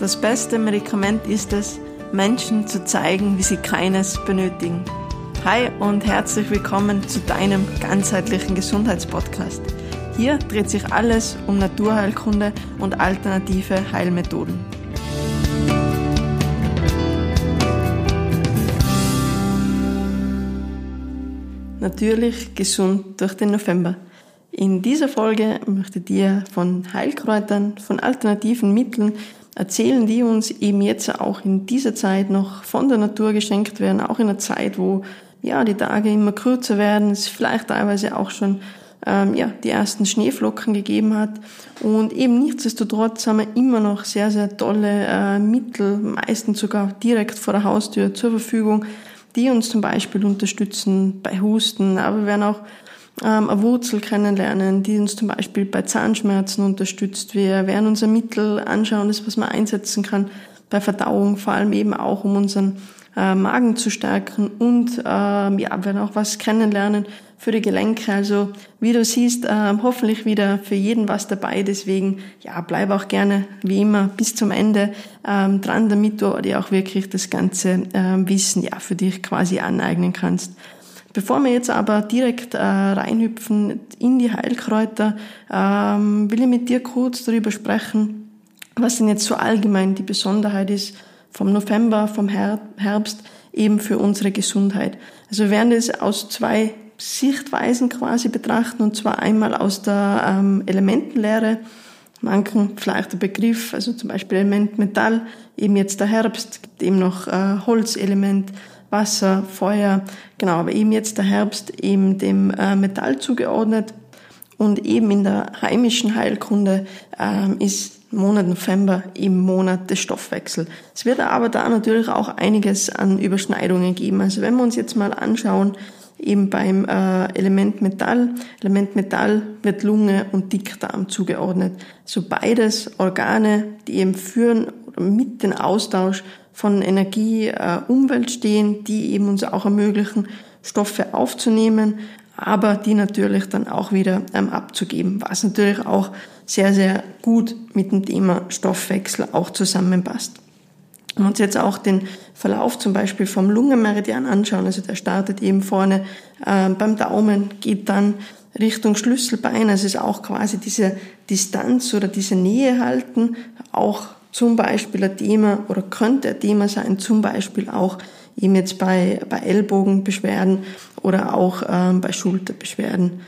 Das beste Medikament ist es, Menschen zu zeigen, wie sie keines benötigen. Hi und herzlich willkommen zu deinem ganzheitlichen Gesundheitspodcast. Hier dreht sich alles um Naturheilkunde und alternative Heilmethoden. Natürlich gesund durch den November. In dieser Folge möchte ich dir von Heilkräutern, von alternativen Mitteln erzählen, die uns eben jetzt auch in dieser Zeit noch von der Natur geschenkt werden, auch in einer Zeit, wo ja die Tage immer kürzer werden, es vielleicht teilweise auch schon ähm, ja, die ersten Schneeflocken gegeben hat. Und eben nichtsdestotrotz haben wir immer noch sehr, sehr tolle äh, Mittel, meistens sogar direkt vor der Haustür zur Verfügung, die uns zum Beispiel unterstützen bei Husten, aber wir werden auch ähm, eine Wurzel kennenlernen, die uns zum Beispiel bei Zahnschmerzen unterstützt. Wir werden uns ein Mittel anschauen, das was man einsetzen kann bei Verdauung, vor allem eben auch um unseren äh, Magen zu stärken und ähm, ja, werden auch was kennenlernen für die Gelenke. Also wie du siehst, äh, hoffentlich wieder für jeden was dabei. Deswegen ja, bleib auch gerne wie immer bis zum Ende ähm, dran, damit du dir auch wirklich das ganze ähm, Wissen ja für dich quasi aneignen kannst. Bevor wir jetzt aber direkt äh, reinhüpfen in die Heilkräuter, ähm, will ich mit dir kurz darüber sprechen, was denn jetzt so allgemein die Besonderheit ist vom November, vom Her Herbst eben für unsere Gesundheit. Also wir werden das aus zwei Sichtweisen quasi betrachten, und zwar einmal aus der ähm, Elementenlehre, manchen vielleicht der Begriff, also zum Beispiel Element Metall, eben jetzt der Herbst, gibt eben noch äh, Holzelement, Wasser, Feuer, genau, aber eben jetzt der Herbst eben dem äh, Metall zugeordnet und eben in der heimischen Heilkunde ähm, ist Monat November im Monat des Stoffwechsel. Es wird aber da natürlich auch einiges an Überschneidungen geben. Also wenn wir uns jetzt mal anschauen, eben beim äh, Element Metall. Element Metall wird Lunge und Dickdarm zugeordnet. So beides Organe, die eben führen mit den Austausch von Energie, äh, Umwelt stehen, die eben uns auch ermöglichen, Stoffe aufzunehmen, aber die natürlich dann auch wieder ähm, abzugeben, was natürlich auch sehr, sehr gut mit dem Thema Stoffwechsel auch zusammenpasst. Wenn wir uns jetzt auch den Verlauf zum Beispiel vom Lungenmeridian anschauen, also der startet eben vorne äh, beim Daumen, geht dann Richtung Schlüsselbein, also es ist auch quasi diese Distanz oder diese Nähe halten, auch zum Beispiel ein Thema oder könnte ein Thema sein, zum Beispiel auch eben jetzt bei, bei Ellbogenbeschwerden oder auch ähm, bei Schulterbeschwerden.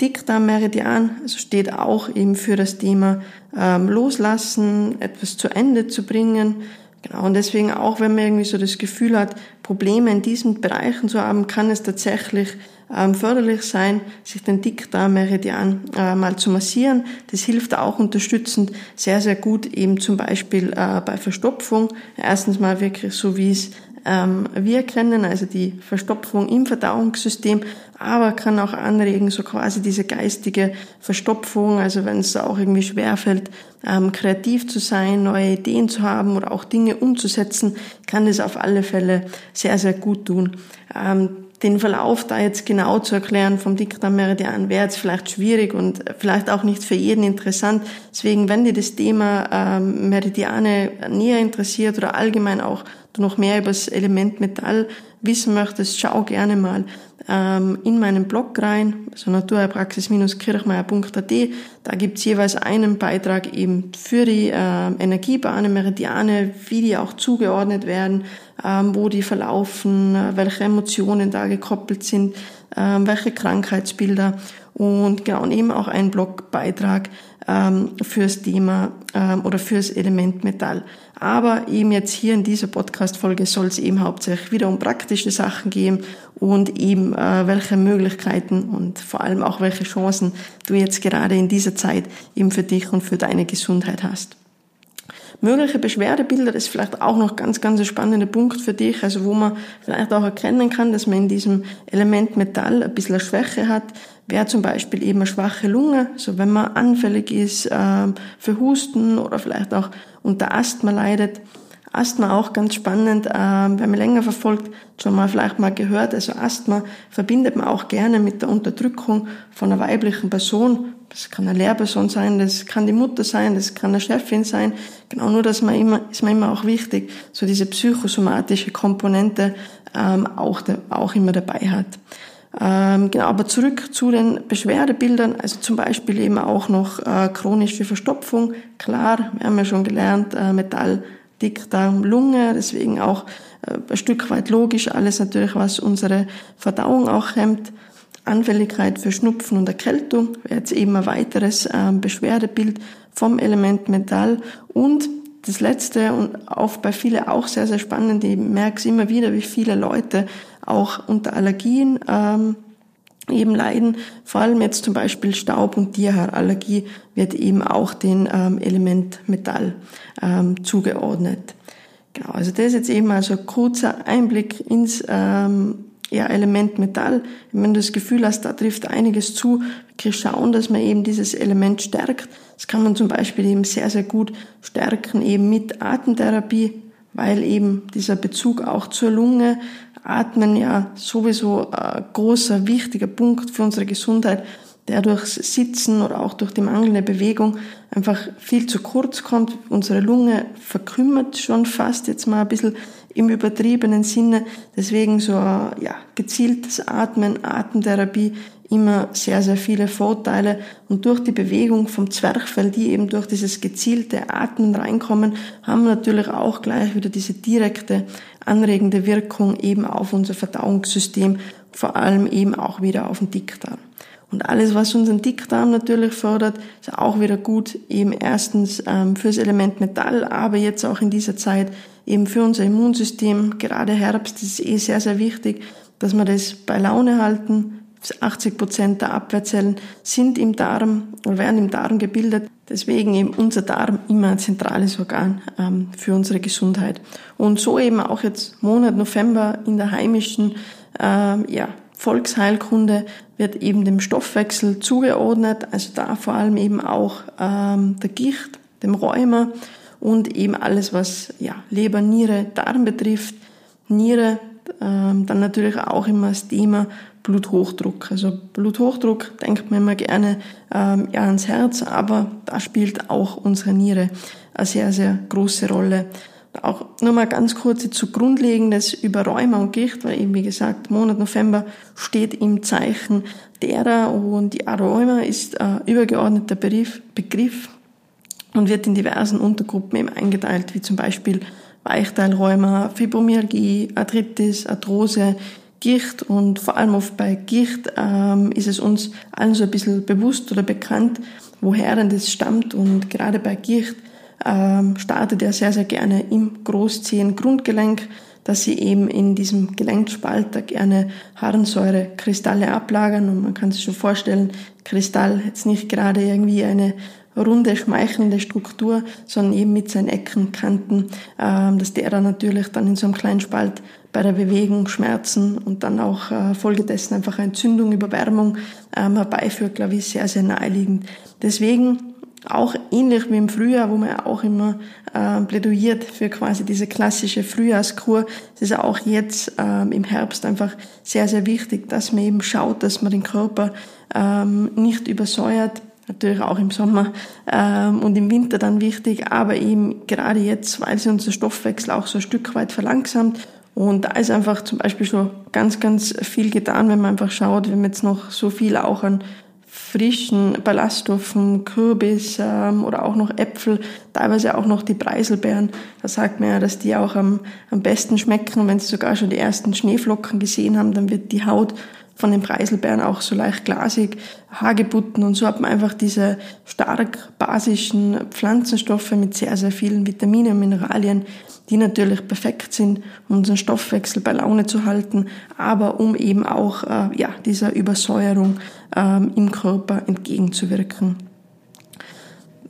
Dickdarmmeridian also steht auch eben für das Thema ähm, Loslassen, etwas zu Ende zu bringen. Genau, und deswegen auch, wenn man irgendwie so das Gefühl hat, Probleme in diesen Bereichen zu haben, kann es tatsächlich ähm, förderlich sein, sich den Dickdarmmeridian äh, mal zu massieren. Das hilft auch unterstützend sehr, sehr gut eben zum Beispiel äh, bei Verstopfung. Erstens mal wirklich so, wie es ähm, wir kennen, also die Verstopfung im Verdauungssystem, aber kann auch anregen, so quasi diese geistige Verstopfung, also wenn es auch irgendwie schwerfällt, ähm, kreativ zu sein, neue Ideen zu haben oder auch Dinge umzusetzen, kann es auf alle Fälle sehr, sehr gut tun. Ähm, den Verlauf da jetzt genau zu erklären vom Dickdarmmeridian wäre jetzt vielleicht schwierig und vielleicht auch nicht für jeden interessant. Deswegen, wenn dir das Thema ähm, Meridiane näher interessiert oder allgemein auch du noch mehr über das Element Metall wissen möchtest, schau gerne mal ähm, in meinen Blog rein, also naturheilpraxis-kirchmeier.at. Da gibt's jeweils einen Beitrag eben für die äh, Energiebahnen, Meridiane, wie die auch zugeordnet werden, ähm, wo die verlaufen, äh, welche Emotionen da gekoppelt sind, äh, welche Krankheitsbilder und genau, und eben auch ein Blogbeitrag ähm, fürs Thema ähm, oder fürs Element Metall. Aber eben jetzt hier in dieser Podcast-Folge soll es eben hauptsächlich wieder um praktische Sachen gehen und eben äh, welche Möglichkeiten und vor allem auch welche Chancen du jetzt gerade in dieser Zeit eben für dich und für deine Gesundheit hast. Mögliche Beschwerdebilder ist vielleicht auch noch ganz, ganz ein spannender Punkt für dich, also wo man vielleicht auch erkennen kann, dass man in diesem Element Metall ein bisschen Schwäche hat, wäre zum Beispiel eben eine schwache Lunge, so wenn man anfällig ist äh, für Husten oder vielleicht auch unter Asthma leidet. Asthma auch ganz spannend, äh, wer mich länger verfolgt, schon mal vielleicht mal gehört. Also Asthma verbindet man auch gerne mit der Unterdrückung von einer weiblichen Person, Das kann eine Lehrperson sein, das kann die Mutter sein, das kann eine Chefin sein. Genau nur, dass man immer, ist mir immer auch wichtig, so diese psychosomatische Komponente ähm, auch, de, auch immer dabei hat. Ähm, genau, aber zurück zu den Beschwerdebildern, also zum Beispiel eben auch noch äh, chronische Verstopfung. Klar, wir haben ja schon gelernt, äh, Metall, Dickdarm, Lunge, deswegen auch äh, ein Stück weit logisch, alles natürlich, was unsere Verdauung auch hemmt. Anfälligkeit für Schnupfen und Erkältung wäre jetzt eben ein weiteres äh, Beschwerdebild vom Element Metall und das letzte und auch bei vielen auch sehr, sehr spannend, ich merke es immer wieder, wie viele Leute auch unter Allergien ähm, eben leiden. Vor allem jetzt zum Beispiel Staub- und Tierhaarallergie wird eben auch den ähm, Element Metall ähm, zugeordnet. Genau, also das ist jetzt eben also ein kurzer Einblick ins ähm, ja, Element Metall. Wenn du das Gefühl hast, da trifft einiges zu, wirklich schauen, dass man eben dieses Element stärkt. Das kann man zum Beispiel eben sehr, sehr gut stärken, eben mit Atemtherapie, weil eben dieser Bezug auch zur Lunge, Atmen ja sowieso ein großer, wichtiger Punkt für unsere Gesundheit, der durchs Sitzen oder auch durch die mangelnde Bewegung einfach viel zu kurz kommt. Unsere Lunge verkümmert schon fast jetzt mal ein bisschen im übertriebenen Sinne. Deswegen so ja, gezieltes Atmen, Atemtherapie immer sehr, sehr viele Vorteile. Und durch die Bewegung vom Zwerchfell, die eben durch dieses gezielte Atmen reinkommen, haben wir natürlich auch gleich wieder diese direkte anregende Wirkung eben auf unser Verdauungssystem, vor allem eben auch wieder auf den Dickdarm. Und alles, was unseren Dickdarm natürlich fördert, ist auch wieder gut, eben erstens ähm, fürs Element Metall, aber jetzt auch in dieser Zeit eben für unser Immunsystem. Gerade Herbst ist eh sehr, sehr wichtig, dass wir das bei Laune halten. 80 Prozent der Abwehrzellen sind im Darm oder werden im Darm gebildet. Deswegen eben unser Darm immer ein zentrales Organ ähm, für unsere Gesundheit. Und so eben auch jetzt Monat November in der heimischen ähm, ja, Volksheilkunde wird eben dem Stoffwechsel zugeordnet, also da vor allem eben auch ähm, der Gicht, dem Rheuma und eben alles, was ja, Leber, Niere, Darm betrifft. Niere, ähm, dann natürlich auch immer das Thema Bluthochdruck. Also Bluthochdruck denkt man immer gerne ähm, ja, ans Herz, aber da spielt auch unsere Niere eine sehr, sehr große Rolle. Auch nur mal ganz kurz zu Grundlegendes über Rheuma und Gicht, weil eben wie gesagt, Monat November steht im Zeichen derer und die Rheuma ist ein übergeordneter Begriff, Begriff und wird in diversen Untergruppen eben eingeteilt, wie zum Beispiel Weichteilrheuma, Fibromyalgie, Arthritis, Arthrose, Gicht und vor allem oft bei Gicht ähm, ist es uns allen so ein bisschen bewusst oder bekannt, woher denn das stammt. Und gerade bei Gicht ähm, startet er sehr, sehr gerne im Großzehengrundgelenk, dass sie eben in diesem Gelenkspalter gerne Harnsäurekristalle ablagern. Und man kann sich schon vorstellen, Kristall jetzt nicht gerade irgendwie eine runde, schmeichelnde Struktur, sondern eben mit seinen Ecken, Kanten, ähm, dass der dann natürlich dann in so einem kleinen Spalt bei der Bewegung Schmerzen und dann auch äh, folgedessen einfach Entzündung, Überwärmung ähm, herbeiführt, glaube ich, sehr, sehr naheliegend. Deswegen auch ähnlich wie im Frühjahr, wo man ja auch immer äh, plädoyiert für quasi diese klassische Frühjahrskur, es ist auch jetzt ähm, im Herbst einfach sehr, sehr wichtig, dass man eben schaut, dass man den Körper ähm, nicht übersäuert, natürlich auch im Sommer ähm, und im Winter dann wichtig, aber eben gerade jetzt, weil sie unser Stoffwechsel auch so ein Stück weit verlangsamt und da ist einfach zum Beispiel schon ganz, ganz viel getan, wenn man einfach schaut, wenn man jetzt noch so viel auch an frischen Ballaststoffen, Kürbis ähm, oder auch noch Äpfel, teilweise auch noch die Preiselbeeren. Da sagt man ja, dass die auch am, am besten schmecken. Und wenn Sie sogar schon die ersten Schneeflocken gesehen haben, dann wird die Haut von den Preiselbeeren auch so leicht glasig, Hagebutten und so hat man einfach diese stark basischen Pflanzenstoffe mit sehr, sehr vielen Vitaminen und Mineralien, die natürlich perfekt sind, um unseren Stoffwechsel bei Laune zu halten, aber um eben auch äh, ja, dieser Übersäuerung ähm, im Körper entgegenzuwirken.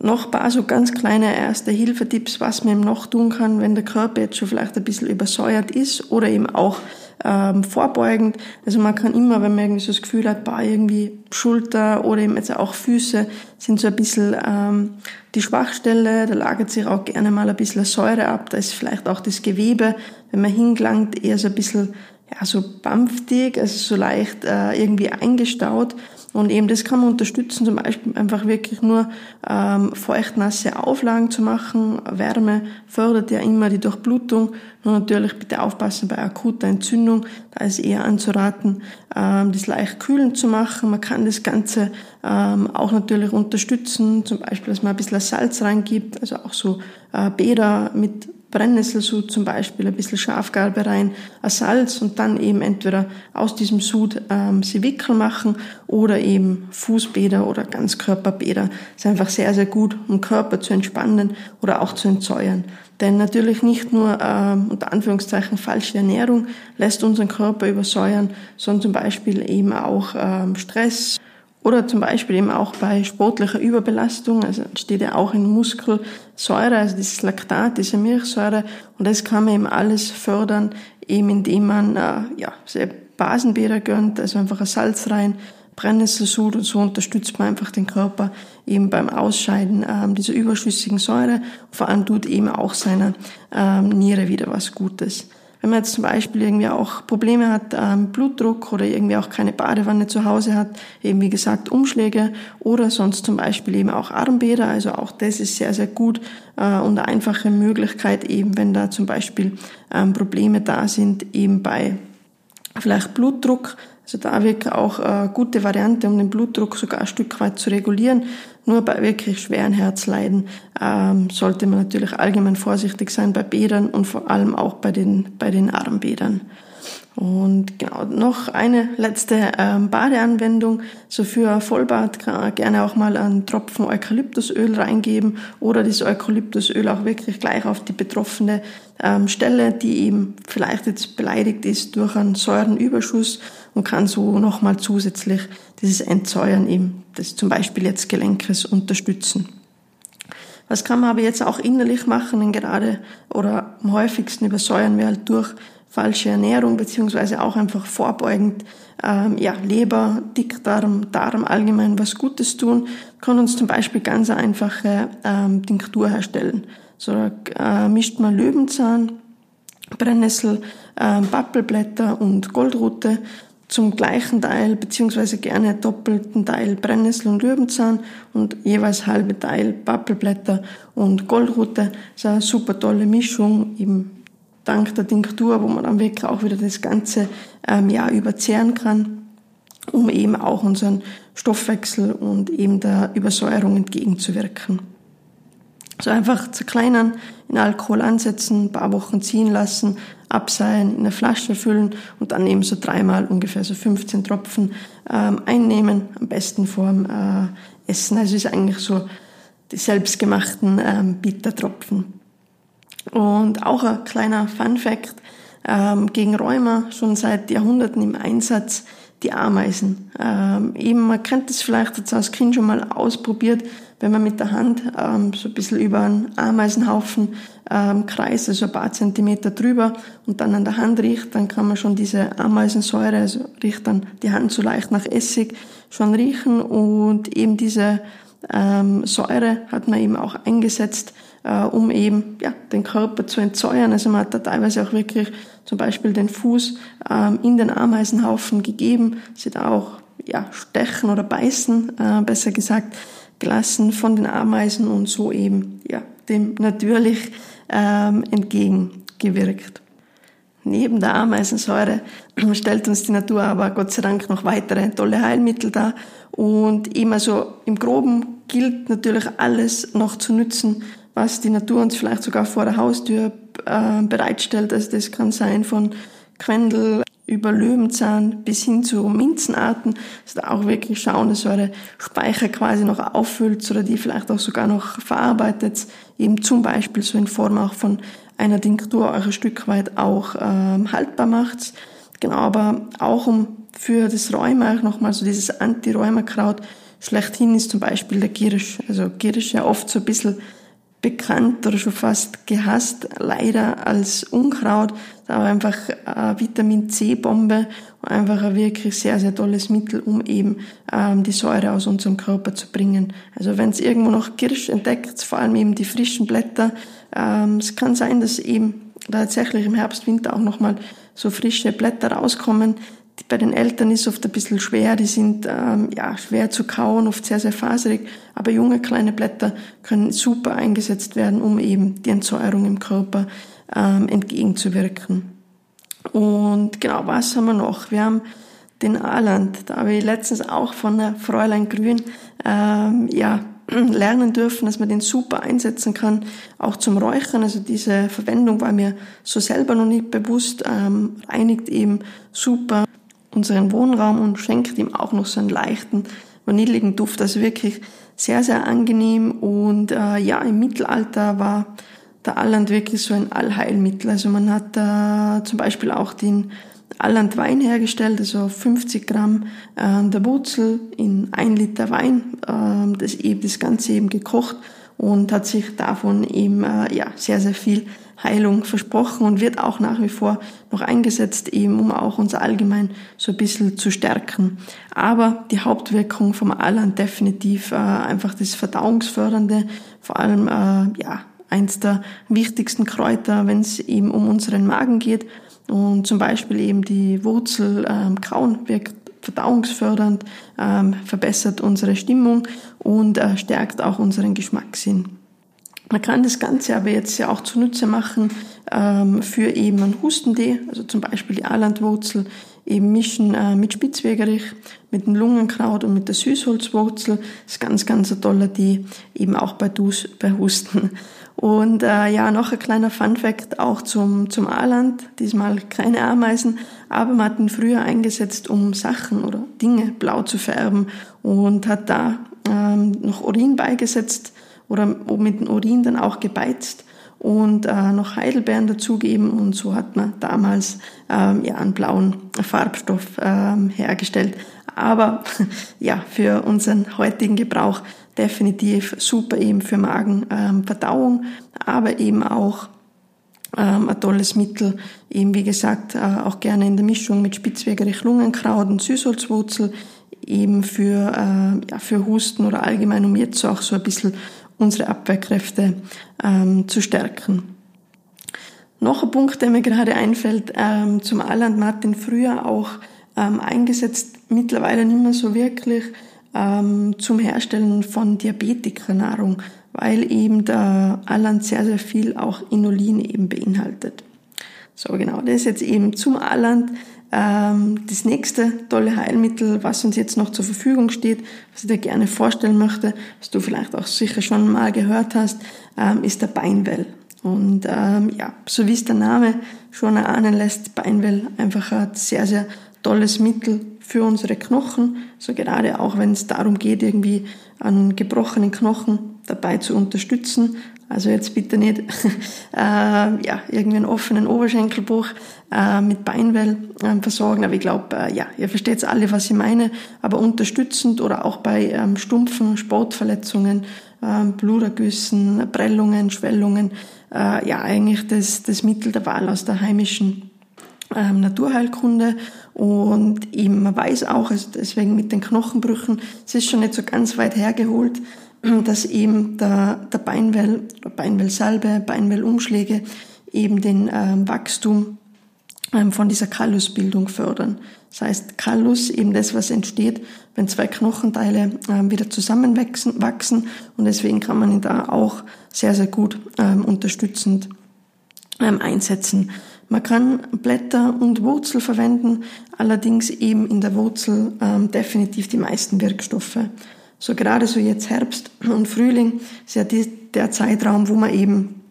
Noch ein paar so ganz kleine erste Hilfetipps, was man eben noch tun kann, wenn der Körper jetzt schon vielleicht ein bisschen übersäuert ist oder eben auch ähm, vorbeugend. Also man kann immer, wenn man irgendwie so das Gefühl hat, bah, irgendwie Schulter oder eben jetzt auch Füße sind so ein bisschen ähm, die Schwachstelle, da lagert sich auch gerne mal ein bisschen Säure ab, da ist vielleicht auch das Gewebe, wenn man hingelangt, eher so ein bisschen ja, so bampftig, also so leicht äh, irgendwie eingestaut. Und eben das kann man unterstützen, zum Beispiel einfach wirklich nur ähm, feuchtnasse Auflagen zu machen. Wärme fördert ja immer die Durchblutung. Nur natürlich bitte aufpassen bei akuter Entzündung. Da ist eher anzuraten, ähm, das leicht kühlend zu machen. Man kann das Ganze ähm, auch natürlich unterstützen, zum Beispiel, dass man ein bisschen Salz reingibt, also auch so äh, Bäder mit Brennnesselsud zum Beispiel, ein bisschen Schafgarbe rein, ein Salz und dann eben entweder aus diesem Sud ähm, sie Wickel machen oder eben Fußbäder oder Ganzkörperbäder. Das ist einfach sehr, sehr gut, um Körper zu entspannen oder auch zu entsäuern. Denn natürlich nicht nur ähm, unter Anführungszeichen falsche Ernährung lässt unseren Körper übersäuern, sondern zum Beispiel eben auch ähm, Stress, oder zum Beispiel eben auch bei sportlicher Überbelastung, also entsteht ja auch in Muskelsäure, also dieses Laktat, diese Milchsäure, und das kann man eben alles fördern, eben indem man äh, ja, Basenbäder gönnt, also einfach ein Salz rein, Brennnesselsud und so unterstützt man einfach den Körper eben beim Ausscheiden ähm, dieser überschüssigen Säure. Vor allem tut eben auch seiner ähm, Niere wieder was Gutes. Wenn man jetzt zum Beispiel irgendwie auch Probleme hat, ähm, Blutdruck oder irgendwie auch keine Badewanne zu Hause hat, eben wie gesagt Umschläge oder sonst zum Beispiel eben auch Armbäder, also auch das ist sehr, sehr gut äh, und eine einfache Möglichkeit eben, wenn da zum Beispiel ähm, Probleme da sind, eben bei vielleicht Blutdruck, also da wirklich auch eine gute Variante, um den Blutdruck sogar ein Stück weit zu regulieren. Nur bei wirklich schweren Herzleiden ähm, sollte man natürlich allgemein vorsichtig sein bei Bädern und vor allem auch bei den, bei den Armbädern. Und genau, noch eine letzte ähm, Badeanwendung. So für Vollbad kann man gerne auch mal einen Tropfen Eukalyptusöl reingeben oder das Eukalyptusöl auch wirklich gleich auf die betroffene ähm, Stelle, die eben vielleicht jetzt beleidigt ist durch einen Säurenüberschuss und kann so nochmal zusätzlich dieses Entsäuern eben des zum Beispiel jetzt Gelenkes unterstützen. Was kann man aber jetzt auch innerlich machen, denn gerade oder am häufigsten übersäuern wir halt durch falsche Ernährung beziehungsweise auch einfach vorbeugend ähm, ja, Leber, Dickdarm, Darm allgemein was Gutes tun, kann uns zum Beispiel ganz einfache ähm, Tinktur herstellen. So äh, mischt man Löwenzahn, Brennnessel, äh, Pappelblätter und Goldrute zum gleichen Teil beziehungsweise gerne doppelten Teil Brennnessel und Löwenzahn und jeweils halbe Teil Pappelblätter und Goldrute. Das ist eine super tolle Mischung, eben dank der Tinktur, wo man dann wirklich auch wieder das ganze ähm, Jahr überzehren kann, um eben auch unseren Stoffwechsel und eben der Übersäuerung entgegenzuwirken. So einfach zerkleinern, in Alkohol ansetzen, ein paar Wochen ziehen lassen, abseilen, in eine Flasche füllen und dann eben so dreimal ungefähr so 15 Tropfen ähm, einnehmen, am besten vorm äh, Essen. Also ist eigentlich so die selbstgemachten ähm, Bittertropfen. Und auch ein kleiner Fun Fact, ähm, gegen Rheuma schon seit Jahrhunderten im Einsatz die Ameisen. Ähm, eben, man kennt das vielleicht jetzt als Kind schon mal ausprobiert, wenn man mit der Hand ähm, so ein bisschen über einen Ameisenhaufen ähm, kreist, also ein paar Zentimeter drüber und dann an der Hand riecht, dann kann man schon diese Ameisensäure, also riecht dann die Hand so leicht nach Essig, schon riechen und eben diese ähm, Säure hat man eben auch eingesetzt, äh, um eben ja, den Körper zu entsäuern. Also man hat da teilweise auch wirklich zum Beispiel den Fuß ähm, in den Ameisenhaufen gegeben, sie da auch ja, stechen oder beißen, äh, besser gesagt, gelassen von den Ameisen und so eben ja, dem natürlich ähm, entgegengewirkt. Neben der Ameisensäure stellt uns die Natur aber Gott sei Dank noch weitere tolle Heilmittel dar. Und immer so im Groben gilt natürlich alles noch zu nützen, was die Natur uns vielleicht sogar vor der Haustür äh, bereitstellt. Also das kann sein von Quendel über Löwenzahn bis hin zu Minzenarten, dass da auch wirklich schauen, dass eure Speicher quasi noch auffüllt oder die vielleicht auch sogar noch verarbeitet, eben zum Beispiel so in Form auch von einer Tinktur ein Stück weit auch ähm, haltbar macht. Genau, aber auch um für das Rheuma nochmal so dieses Anti-Rheuma-Kraut schlechthin ist zum Beispiel der Girisch. Also Girisch ja oft so ein bisschen bekannt oder schon fast gehasst, leider als Unkraut, aber einfach eine Vitamin C-Bombe und einfach ein wirklich sehr, sehr tolles Mittel, um eben ähm, die Säure aus unserem Körper zu bringen. Also wenn es irgendwo noch Kirsch entdeckt, vor allem eben die frischen Blätter, ähm, es kann sein, dass eben tatsächlich im Herbst, Winter auch nochmal so frische Blätter rauskommen, bei den Eltern ist oft ein bisschen schwer, die sind ähm, ja schwer zu kauen, oft sehr, sehr faserig, aber junge kleine Blätter können super eingesetzt werden, um eben die Entsäuerung im Körper ähm, entgegenzuwirken. Und genau, was haben wir noch? Wir haben den Aaland. Da habe ich letztens auch von der Fräulein Grün ähm, ja, lernen dürfen, dass man den super einsetzen kann, auch zum Räuchern. Also diese Verwendung war mir so selber noch nicht bewusst, ähm, reinigt eben super unseren Wohnraum und schenkt ihm auch noch so einen leichten, vanilligen Duft. Also wirklich sehr, sehr angenehm. Und äh, ja, im Mittelalter war der Alland wirklich so ein Allheilmittel. Also man hat äh, zum Beispiel auch den Alland Wein hergestellt, also 50 Gramm äh, der Wurzel in ein Liter Wein, äh, das eben das Ganze eben gekocht und hat sich davon eben äh, ja sehr sehr viel Heilung versprochen und wird auch nach wie vor noch eingesetzt, eben um auch uns allgemein so ein bisschen zu stärken. Aber die Hauptwirkung vom Alland definitiv äh, einfach das Verdauungsfördernde, vor allem äh, ja eins der wichtigsten Kräuter, wenn es eben um unseren Magen geht und zum Beispiel eben die Wurzel ähm, Kauen wirkt verdauungsfördernd, ähm, verbessert unsere Stimmung und äh, stärkt auch unseren Geschmackssinn. Man kann das Ganze aber jetzt ja auch zunutze machen ähm, für eben einen Hustentee, also zum Beispiel die Alandwurzel, eben mischen äh, mit Spitzwegerich, mit dem Lungenkraut und mit der Süßholzwurzel. Das ist ganz, ganz ein toller Tee, eben auch bei, dus, bei Husten. Und äh, ja, noch ein kleiner Funfact auch zum, zum Aaland. Diesmal keine Ameisen, aber man hat ihn früher eingesetzt, um Sachen oder Dinge blau zu färben und hat da ähm, noch Urin beigesetzt oder mit dem Urin dann auch gebeizt und äh, noch Heidelbeeren dazugeben. Und so hat man damals ähm, ja einen blauen Farbstoff ähm, hergestellt. Aber ja, für unseren heutigen Gebrauch definitiv super eben für Magenverdauung, ähm, aber eben auch ähm, ein tolles Mittel, eben wie gesagt, äh, auch gerne in der Mischung mit Spitzwegerich, Lungenkraut und Süßholzwurzel, eben für, äh, ja, für Husten oder allgemein, um jetzt auch so ein bisschen unsere Abwehrkräfte ähm, zu stärken. Noch ein Punkt, der mir gerade einfällt, ähm, zum Alland Martin früher auch ähm, eingesetzt, mittlerweile nicht mehr so wirklich, ähm, zum Herstellen von Diabetikernahrung, weil eben der Alland sehr, sehr viel auch Inulin eben beinhaltet. So genau, das ist jetzt eben zum Alland. Ähm, das nächste tolle Heilmittel, was uns jetzt noch zur Verfügung steht, was ich dir gerne vorstellen möchte, was du vielleicht auch sicher schon mal gehört hast, ähm, ist der Beinwell. Und ähm, ja, so wie es der Name schon erahnen lässt, Beinwell einfach ein sehr, sehr tolles Mittel für unsere Knochen, so gerade auch wenn es darum geht, irgendwie einen gebrochenen Knochen dabei zu unterstützen. Also jetzt bitte nicht äh, ja, irgendwie einen offenen Oberschenkelbruch äh, mit Beinwell äh, versorgen. Aber ich glaube, äh, ja, ihr versteht alle, was ich meine. Aber unterstützend oder auch bei ähm, stumpfen Sportverletzungen, ähm, Blutergüssen, Prellungen, Schwellungen, äh, ja, eigentlich das, das Mittel der Wahl aus der heimischen ähm, Naturheilkunde und eben, man weiß auch, also deswegen mit den Knochenbrüchen, es ist schon nicht so ganz weit hergeholt, dass eben der, der Beinwell, Beinwellsalbe, Beinwellumschläge eben den ähm, Wachstum ähm, von dieser Kallusbildung fördern. Das heißt, Kallus, eben das, was entsteht, wenn zwei Knochenteile ähm, wieder zusammenwachsen wachsen, und deswegen kann man ihn da auch sehr, sehr gut ähm, unterstützend ähm, einsetzen. Man kann Blätter und Wurzel verwenden, allerdings eben in der Wurzel ähm, definitiv die meisten Wirkstoffe. So gerade so jetzt Herbst und Frühling ist ja die, der Zeitraum, wo man eben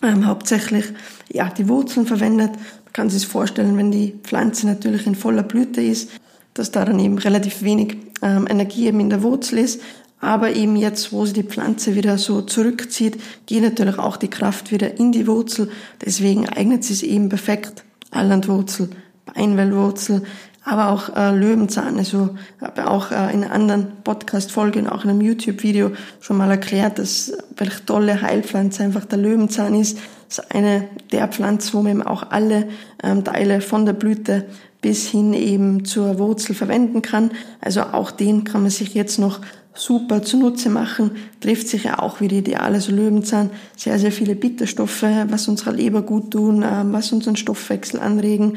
ähm, hauptsächlich ja die Wurzeln verwendet. Man kann sich vorstellen, wenn die Pflanze natürlich in voller Blüte ist, dass da dann eben relativ wenig ähm, Energie eben in der Wurzel ist. Aber eben jetzt, wo sie die Pflanze wieder so zurückzieht, geht natürlich auch die Kraft wieder in die Wurzel. Deswegen eignet sie es eben perfekt. Allandwurzel, Beinwellwurzel, aber auch äh, Löwenzahn. Also habe auch äh, in anderen Podcast-Folgen, auch in einem YouTube-Video schon mal erklärt, dass welche tolle Heilpflanze einfach der Löwenzahn ist. Das ist eine der Pflanzen, wo man eben auch alle ähm, Teile von der Blüte bis hin eben zur Wurzel verwenden kann. Also auch den kann man sich jetzt noch super zunutze machen, trifft sich ja auch wieder ideal. Also Löwenzahn, sehr, sehr viele Bitterstoffe, was unserer Leber gut tun, ähm, was unseren Stoffwechsel anregen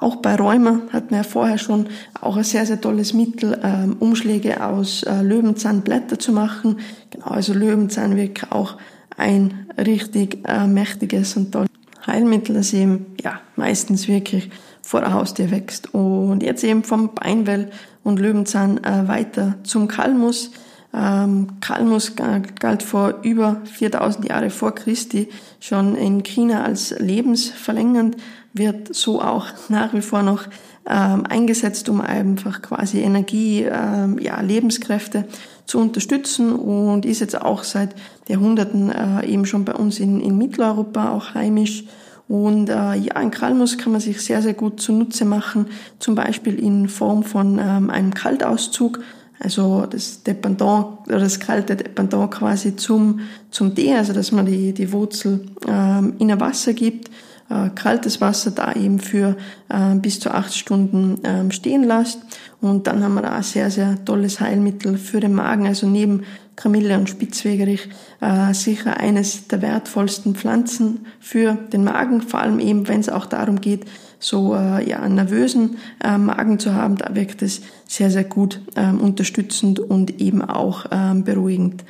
Auch bei Rheuma hatten wir vorher schon auch ein sehr, sehr tolles Mittel, ähm, Umschläge aus äh, Löwenzahnblätter zu machen. Genau, also Löwenzahn wirklich auch ein richtig äh, mächtiges und tolles Heilmittel, das eben ja meistens wirklich vor der Haustür wächst. Und jetzt eben vom Beinwell und Löwenzahn äh, weiter zum Kalmus. Ähm, Kalmus galt vor über 4000 Jahre vor Christi schon in China als lebensverlängernd, wird so auch nach wie vor noch ähm, eingesetzt, um einfach quasi Energie, ähm, ja, Lebenskräfte zu unterstützen und ist jetzt auch seit Jahrhunderten äh, eben schon bei uns in, in Mitteleuropa auch heimisch. Und äh, ja, ein Kalmus kann man sich sehr, sehr gut zunutze machen, zum Beispiel in Form von ähm, einem Kaltauszug, also das Dependant oder das kalte Dependant quasi zum, zum Tee, also dass man die, die Wurzel ähm, in ein Wasser gibt, äh, kaltes Wasser da eben für äh, bis zu acht Stunden ähm, stehen lässt. Und dann haben wir da ein sehr, sehr tolles Heilmittel für den Magen, also neben Kamille und Spitzwegerich äh, sicher eines der wertvollsten Pflanzen für den Magen, vor allem eben, wenn es auch darum geht, so äh, ja, einen nervösen äh, Magen zu haben, da wirkt es sehr, sehr gut ähm, unterstützend und eben auch ähm, beruhigend.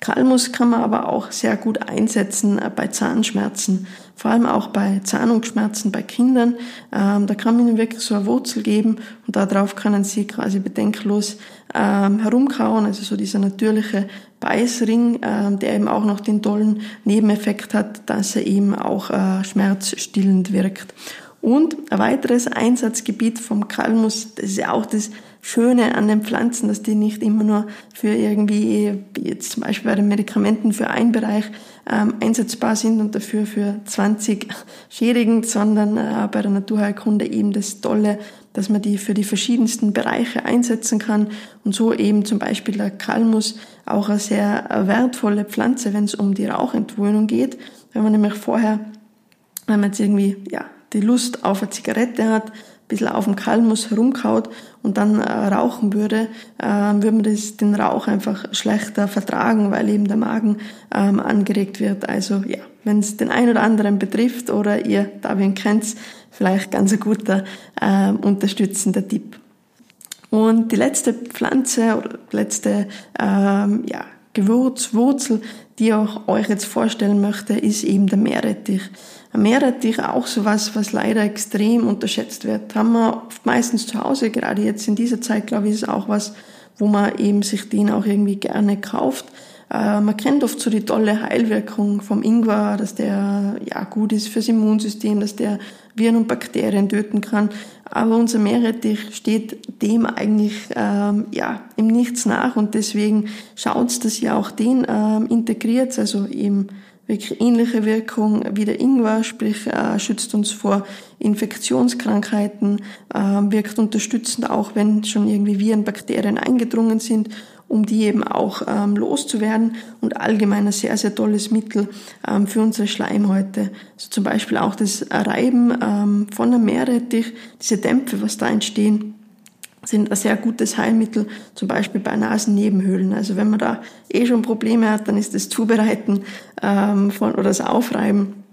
Kalmus kann man aber auch sehr gut einsetzen äh, bei Zahnschmerzen, vor allem auch bei Zahnungsschmerzen bei Kindern. Ähm, da kann man ihnen wirklich so eine Wurzel geben und darauf können sie quasi bedenkenlos ähm, herumkauen, also so dieser natürliche Beißring, ähm, der eben auch noch den tollen Nebeneffekt hat, dass er eben auch äh, schmerzstillend wirkt. Und ein weiteres Einsatzgebiet vom Kalmus, das ist ja auch das Schöne an den Pflanzen, dass die nicht immer nur für irgendwie, jetzt zum Beispiel bei den Medikamenten für einen Bereich ähm, einsetzbar sind und dafür für 20 schädigend, sondern äh, bei der Naturheilkunde eben das Tolle, dass man die für die verschiedensten Bereiche einsetzen kann und so eben zum Beispiel der Kalmus auch eine sehr wertvolle Pflanze, wenn es um die Rauchentwöhnung geht. Wenn man nämlich vorher, wenn man jetzt irgendwie, ja, die Lust auf eine Zigarette hat, bisschen auf dem Kalmus herumkaut und dann äh, rauchen würde, äh, würde man das, den Rauch einfach schlechter vertragen, weil eben der Magen ähm, angeregt wird. Also ja, wenn es den einen oder anderen betrifft oder ihr da wen kennt, vielleicht ganz ein guter äh, unterstützender Tipp. Und die letzte Pflanze oder letzte ähm, ja, Gewürz, Wurzel, die ich euch jetzt vorstellen möchte, ist eben der Meerrettich. Meerrettich auch sowas, was leider extrem unterschätzt wird. Haben wir meistens zu Hause, gerade jetzt in dieser Zeit, glaube ich, ist auch was, wo man eben sich den auch irgendwie gerne kauft. Äh, man kennt oft so die tolle Heilwirkung vom Ingwer, dass der ja gut ist fürs Immunsystem, dass der Viren und Bakterien töten kann. Aber unser Meerrettich steht dem eigentlich ähm, ja im Nichts nach und deswegen schaut, dass ihr auch den ähm, integriert, also eben wirklich ähnliche Wirkung. Wie der Ingwer, sprich äh, schützt uns vor Infektionskrankheiten, äh, wirkt unterstützend auch, wenn schon irgendwie Viren, Bakterien eingedrungen sind, um die eben auch ähm, loszuwerden. Und allgemein ein sehr, sehr tolles Mittel ähm, für unsere Schleimhäute. Also zum Beispiel auch das Reiben ähm, von einem Meerrettich, diese Dämpfe, was da entstehen, sind ein sehr gutes Heilmittel, zum Beispiel bei Nasennebenhöhlen. Also wenn man da eh schon Probleme hat, dann ist das Zubereiten ähm, von, oder das Aufreiben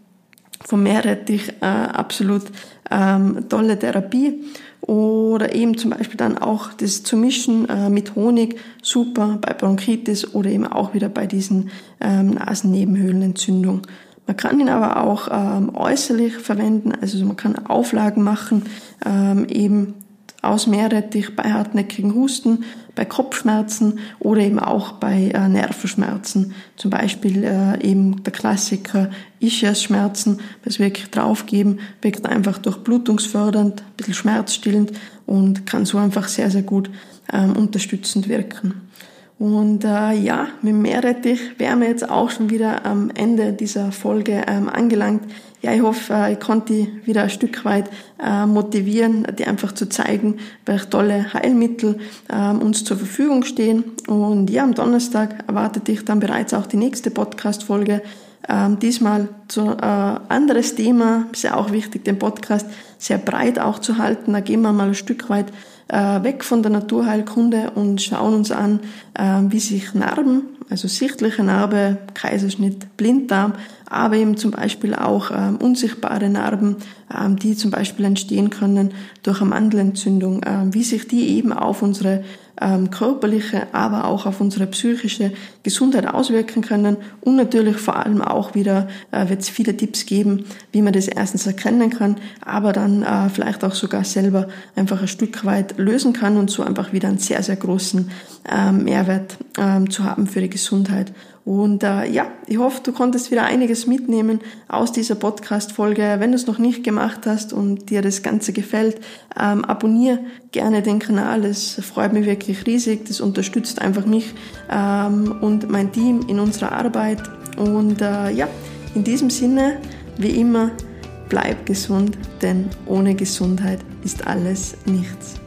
vom Meerrettich äh, absolut ähm, tolle Therapie. Oder eben zum Beispiel dann auch das zu mischen äh, mit Honig, super bei Bronchitis oder eben auch wieder bei diesen ähm, Nasennebenhöhlenentzündung. Man kann ihn aber auch ähm, äußerlich verwenden, also man kann Auflagen machen, ähm, eben aus Meerrettich bei hartnäckigen Husten, bei Kopfschmerzen oder eben auch bei äh, Nervenschmerzen. Zum Beispiel äh, eben der Klassiker Ischias-Schmerzen, das wirklich draufgeben, wirkt einfach durchblutungsfördernd, ein bisschen schmerzstillend und kann so einfach sehr, sehr gut ähm, unterstützend wirken. Und äh, ja, mit Meerrettich wären wir jetzt auch schon wieder am Ende dieser Folge ähm, angelangt. Ja, ich hoffe, äh, ich konnte die wieder ein Stück weit äh, motivieren, dir einfach zu zeigen, welche tolle Heilmittel ähm, uns zur Verfügung stehen. Und ja, am Donnerstag erwartet dich dann bereits auch die nächste Podcast-Folge. Ähm, diesmal zu äh, anderes Thema, ist ja auch wichtig, den Podcast sehr breit auch zu halten. Da gehen wir mal ein Stück weit äh, weg von der Naturheilkunde und schauen uns an, äh, wie sich Narben, also sichtliche Narbe, Kaiserschnitt, Blinddarm, aber eben zum Beispiel auch ähm, unsichtbare Narben, ähm, die zum Beispiel entstehen können durch eine Mandelentzündung, ähm, wie sich die eben auf unsere ähm, körperliche, aber auch auf unsere psychische Gesundheit auswirken können. Und natürlich vor allem auch wieder äh, wird es viele Tipps geben, wie man das erstens erkennen kann, aber dann äh, vielleicht auch sogar selber einfach ein Stück weit lösen kann und so einfach wieder einen sehr, sehr großen äh, Mehrwert äh, zu haben für die Gesundheit. Und äh, ja, ich hoffe, du konntest wieder einiges mitnehmen aus dieser Podcast-Folge. Wenn du es noch nicht gemacht hast und dir das Ganze gefällt, ähm, abonniere gerne den Kanal. Es freut mich wirklich riesig. Das unterstützt einfach mich ähm, und mein Team in unserer Arbeit. Und äh, ja, in diesem Sinne, wie immer, bleib gesund, denn ohne Gesundheit ist alles nichts.